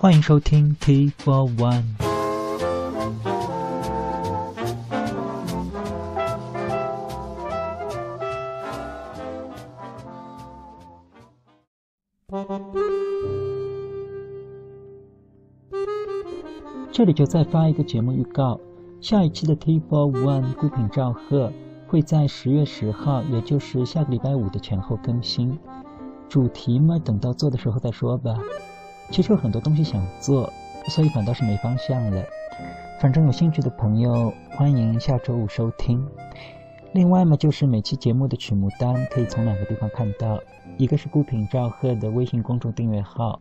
欢迎收听 T for One。这里就再发一个节目预告，下一期的 T for One 孤品赵贺会在十月十号，也就是下个礼拜五的前后更新。主题嘛，等到做的时候再说吧。其实有很多东西想做，所以反倒是没方向了。反正有兴趣的朋友，欢迎下周五收听。另外嘛，就是每期节目的曲目单可以从两个地方看到，一个是孤品赵贺的微信公众订阅号，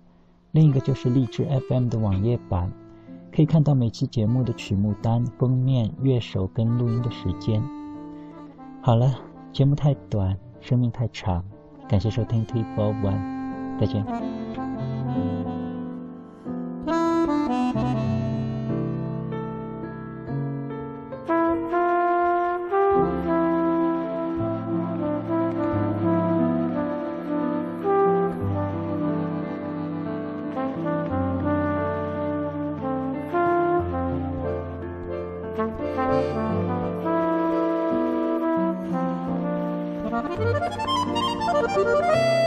另一个就是荔枝 FM 的网页版。可以看到每期节目的曲目单、封面、乐手跟录音的时间。好了，节目太短，生命太长，感谢收听 T for One，再见。Música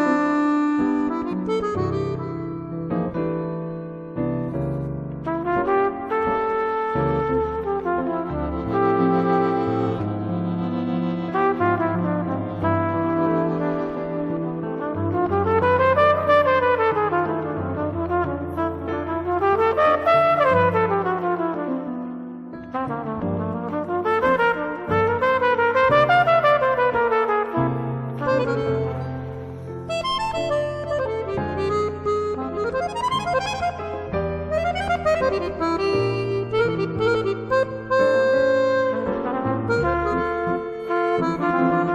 Thank you.